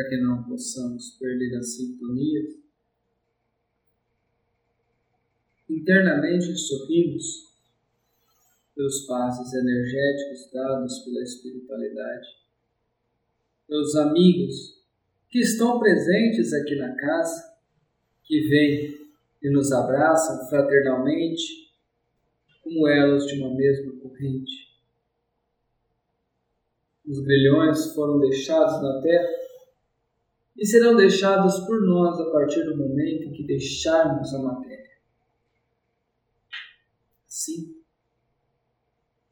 para que não possamos perder a sintonia. Internamente sorrimos pelos passos energéticos dados pela espiritualidade, pelos amigos que estão presentes aqui na casa, que vêm e nos abraçam fraternalmente como elos de uma mesma corrente. Os grilhões foram deixados na terra e serão deixados por nós a partir do momento em que deixarmos a matéria. Sim,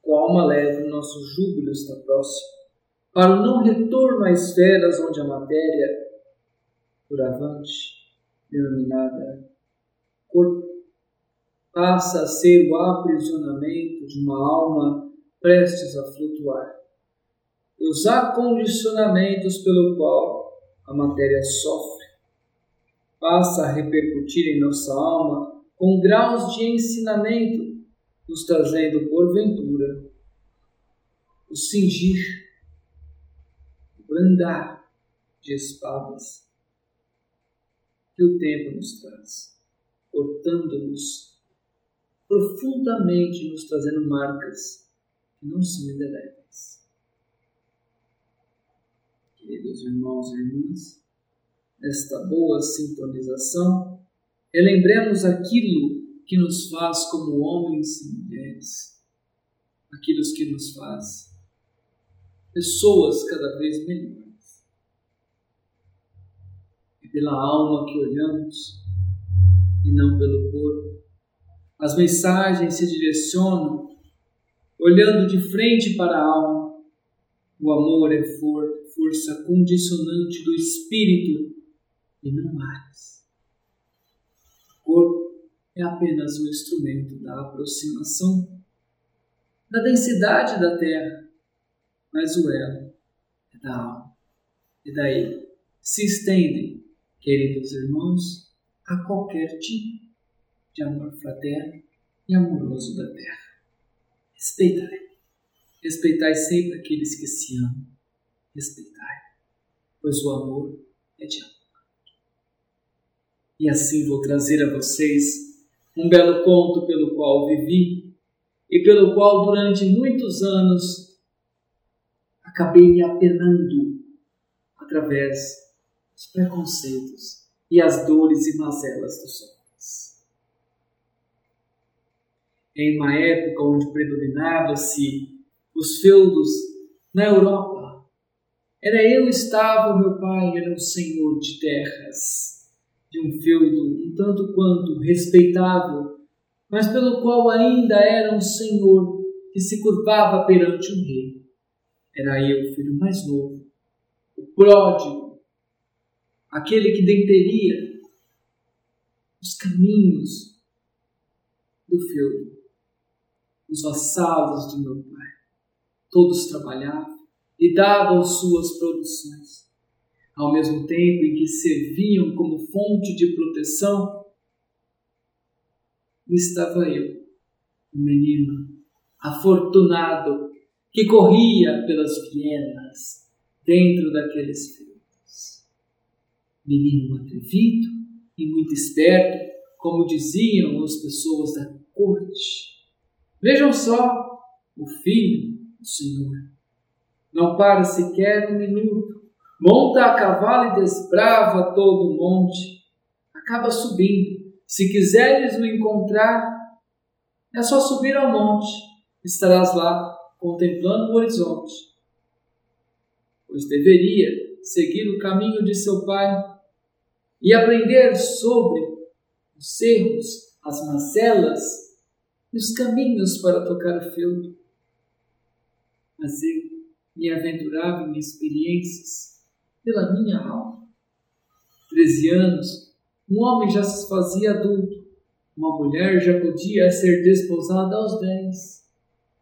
com a alma leve, o nosso júbilo está próximo para o não retorno a esferas onde a matéria, por avante, denominada corpo, passa a ser o aprisionamento de uma alma prestes a flutuar. E os acondicionamentos pelo qual a matéria sofre passa a repercutir em nossa alma com graus de ensinamento, nos trazendo, porventura, o cingir, o brandar de espadas que o tempo nos traz, cortando-nos profundamente, nos trazendo marcas que não são indeléveis. Queridos irmãos e irmãs, nesta boa sintonização, relembremos aquilo que nos faz como homens e mulheres, aquilo que nos faz pessoas cada vez melhores pela alma que olhamos e não pelo corpo. As mensagens se direcionam olhando de frente para a alma. O amor é for, força condicionante do espírito e não mais. O corpo é apenas um instrumento da aproximação da densidade da terra, mas o elo é da alma. E daí se estendem queridos irmãos, a qualquer tipo de amor fraterno e amoroso da terra. Respeitai. Respeitai sempre aqueles que se amam. Respeitai, pois o amor é de amor. E assim vou trazer a vocês um belo conto pelo qual vivi e pelo qual durante muitos anos acabei me apenando através os preconceitos e as dores e mazelas dos homens. Em uma época onde predominava-se os feudos na Europa, era eu estava, meu pai era um senhor de terras, de um feudo um tanto quanto respeitável, mas pelo qual ainda era um senhor que se curvava perante um rei. Era eu, filho mais novo, o pródigo, aquele que denteria os caminhos do feudo. Os vassalos de meu pai, todos trabalhavam e davam suas produções, ao mesmo tempo em que serviam como fonte de proteção, estava eu, um menino afortunado que corria pelas vielas dentro daqueles fios menino atrevido e muito esperto, como diziam as pessoas da corte. Vejam só o filho do Senhor. Não para sequer um minuto, monta a cavalo e desbrava todo o monte. Acaba subindo. Se quiseres o encontrar, é só subir ao monte. Estarás lá contemplando o horizonte. Pois deveria seguir o caminho de seu pai e aprender sobre os erros, as mazelas e os caminhos para tocar o feudo. Mas eu me aventurava em experiências pela minha alma. Treze anos, um homem já se fazia adulto, uma mulher já podia ser desposada aos dez.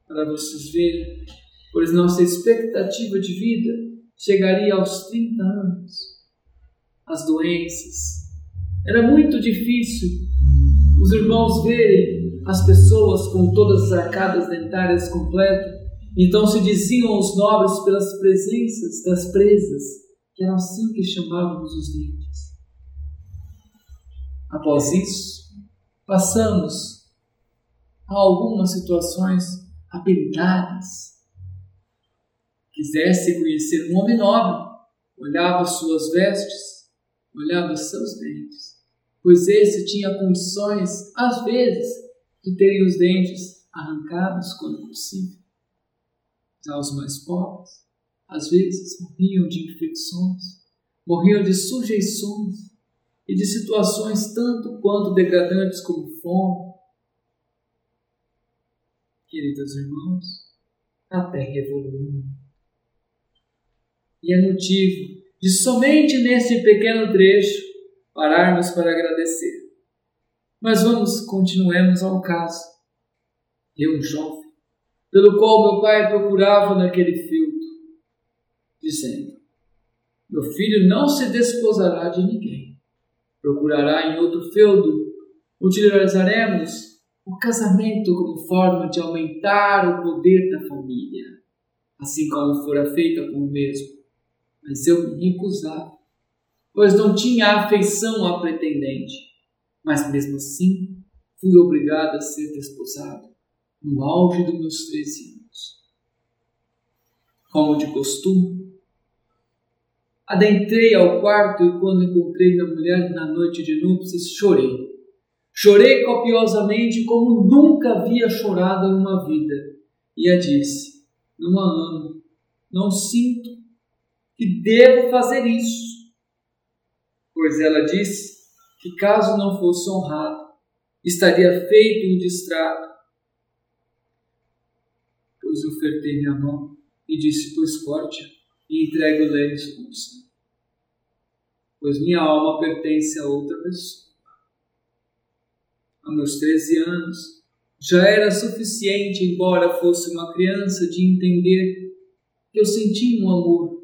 Para vocês verem, pois nossa expectativa de vida chegaria aos 30 anos as doenças. Era muito difícil os irmãos verem as pessoas com todas as arcadas dentárias completas. Então se diziam os nobres pelas presenças das presas que era assim que chamávamos os dentes. Após isso, passamos a algumas situações habilitadas. Quisesse conhecer um homem nobre, olhava suas vestes, olhava seus dentes, pois esse tinha condições, às vezes, de terem os dentes arrancados quando possível. Já os mais pobres, às vezes, morriam de infecções, morriam de sujeições e de situações tanto quanto degradantes como fome. Queridos irmãos, a terra evoluiu. E é motivo de somente neste pequeno trecho pararmos para agradecer. Mas vamos, continuemos ao caso. Eu, jovem, pelo qual meu pai procurava naquele filtro, dizendo: Meu filho não se desposará de ninguém, procurará em outro feudo, utilizaremos o casamento como forma de aumentar o poder da família, assim como fora feita com o mesmo. Mas eu me recusava, pois não tinha afeição à pretendente. Mas mesmo assim, fui obrigado a ser desposado no auge dos meus 13 anos. Como de costume, adentrei ao quarto e quando encontrei a mulher na noite de núpcias, chorei. Chorei copiosamente como nunca havia chorado em uma vida. E a disse: Não a amo, não sinto que devo fazer isso. Pois ela disse que caso não fosse honrado, estaria feito um distrato. Pois ofertei minha mão e disse: Pois corte e entregue o lenço como sangue. Pois minha alma pertence a outra pessoa. A meus 13 anos, já era suficiente, embora fosse uma criança, de entender que eu sentia um amor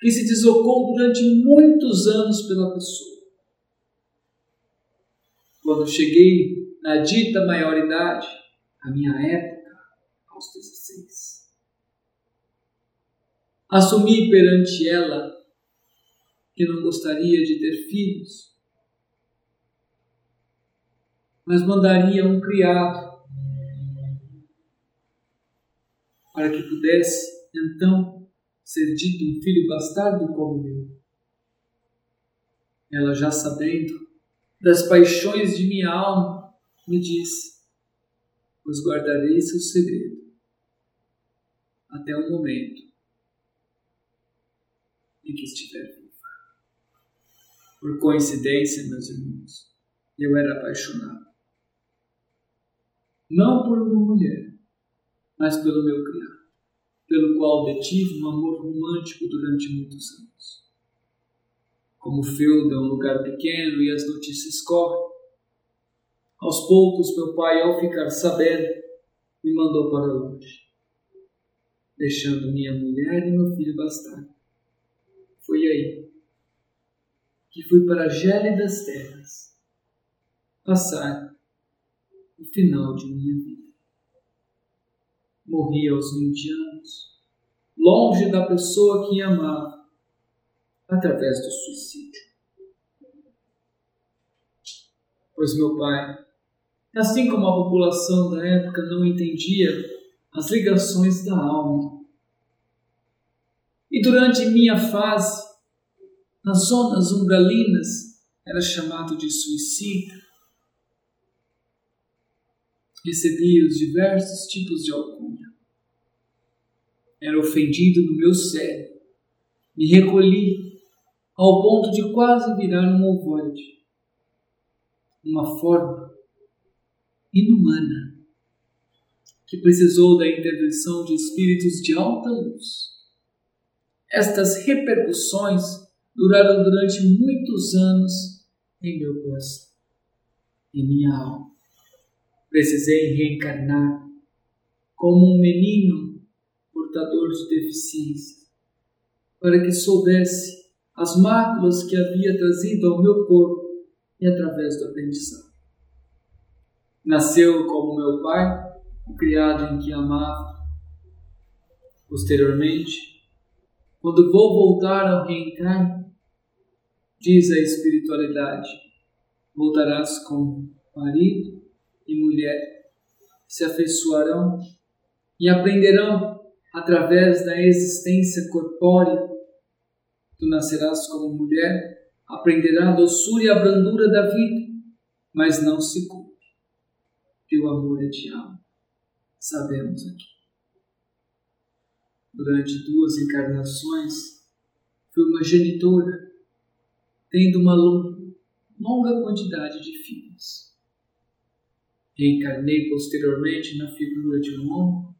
que se deslocou durante muitos anos pela pessoa. Quando cheguei na dita maioridade, a minha época, aos 16, assumi perante ela que não gostaria de ter filhos, mas mandaria um criado para que pudesse então ser dito um filho bastardo como meu. Ela, já sabendo das paixões de minha alma, me disse: Pois guardarei seu segredo até o momento em que estiver viva. Por coincidência, meus irmãos, eu era apaixonado. Não por uma mulher, mas pelo meu criado pelo qual detive um amor romântico durante muitos anos. Como Feuda é um lugar pequeno e as notícias correm, aos poucos meu pai, ao ficar sabendo, me mandou para longe, deixando minha mulher e meu filho bastardo. Foi aí que fui para gélidas terras passar o final de minha vida morri aos 20 anos, longe da pessoa que amava, através do suicídio. Pois meu pai, assim como a população da época não entendia as ligações da alma, e durante minha fase, nas zonas umbralinas, era chamado de suicídio, recebia os diversos tipos de alcunha. Era ofendido no meu cérebro. Me recolhi ao ponto de quase virar um ovoide. Uma forma inumana que precisou da intervenção de espíritos de alta luz. Estas repercussões duraram durante muitos anos em meu coração, em minha alma precisei reencarnar como um menino portador de deficiência, para que soubesse as máculas que havia trazido ao meu corpo e através do aprendizado. Nasceu como meu pai, o criado em que amava. Posteriormente, Quando vou voltar ao reencarno, diz a espiritualidade, voltarás com marido e mulher, se afeiçoarão e aprenderão através da existência corpórea. Tu nascerás como mulher, aprenderá a doçura e a brandura da vida, mas não se cumpre. Teu amor é de alma, sabemos aqui. Durante duas encarnações, fui uma genitora, tendo uma longa quantidade de filhos. Reencarnei posteriormente na figura de um homem,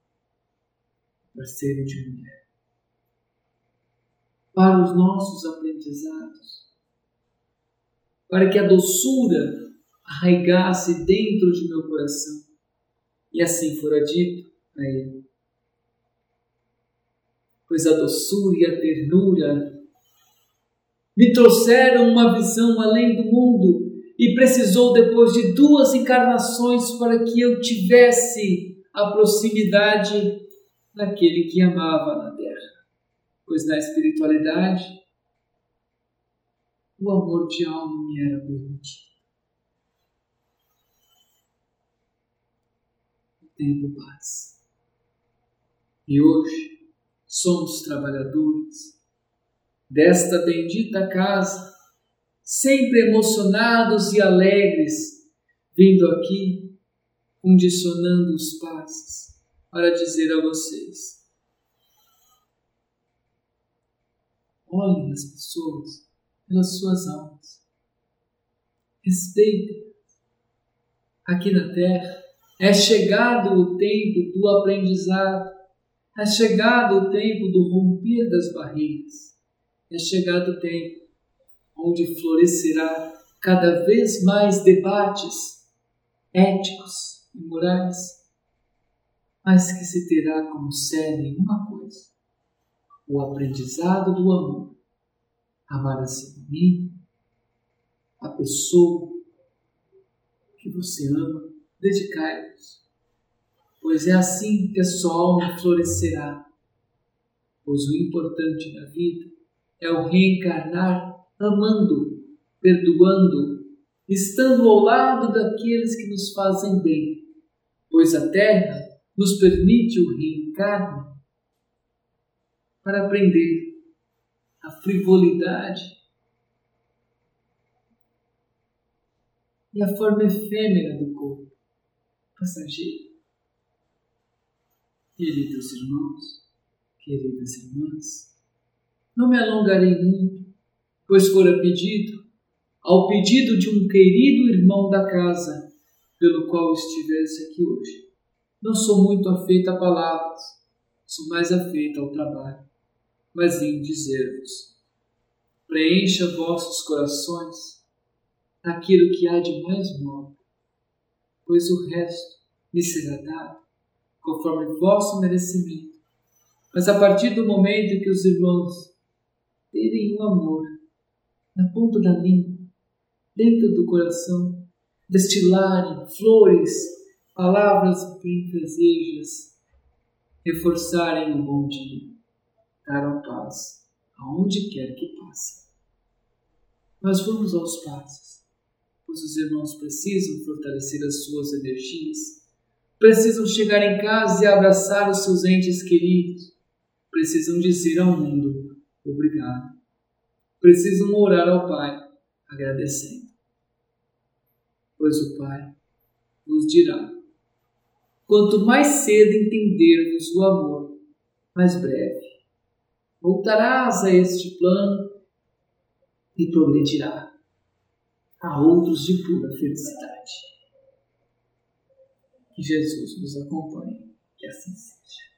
parceiro de mulher. Para os nossos aprendizados, para que a doçura arraigasse dentro de meu coração, e assim fora dito a ele. Pois a doçura e a ternura me trouxeram uma visão além do mundo e precisou depois de duas encarnações para que eu tivesse a proximidade daquele que amava na terra. Pois na espiritualidade o amor de alma me era permitido. O tempo passa. E hoje somos trabalhadores desta bendita casa sempre emocionados e alegres, vindo aqui, condicionando os passos para dizer a vocês: olhem as pessoas pelas suas almas, respeitem. Aqui na Terra é chegado o tempo do aprendizado, é chegado o tempo do romper das barreiras, é chegado o tempo onde florescerá cada vez mais debates éticos e morais, mas que se terá como sede uma coisa: o aprendizado do amor. Amar a si mesmo, a pessoa que você ama, dedicai-vos, pois é assim que a sua alma florescerá. Pois o importante na vida é o reencarnar amando, perdoando, estando ao lado daqueles que nos fazem bem, pois a terra nos permite o reencarno para aprender a frivolidade e a forma efêmera do corpo, passageiro. Queridos irmãos, queridas irmãs, não me alongarei muito pois fora pedido, ao pedido de um querido irmão da casa, pelo qual estivesse aqui hoje. Não sou muito afeita a palavras, sou mais afeita ao trabalho, mas em dizer-vos: preencha vossos corações naquilo que há de mais nobre, pois o resto lhe será dado conforme vosso merecimento. Mas a partir do momento que os irmãos terem o amor na ponta da língua, dentro do coração, destilarem flores, palavras benfazejas, reforçarem o bom dia, dar a paz aonde quer que passe. Mas vamos aos passos, pois os irmãos precisam fortalecer as suas energias, precisam chegar em casa e abraçar os seus entes queridos, precisam dizer ao mundo obrigado precisam orar ao Pai agradecendo. Pois o Pai nos dirá: quanto mais cedo entendermos o amor, mais breve voltarás a este plano e progredirá a outros de pura felicidade. Que Jesus nos acompanhe, que assim seja.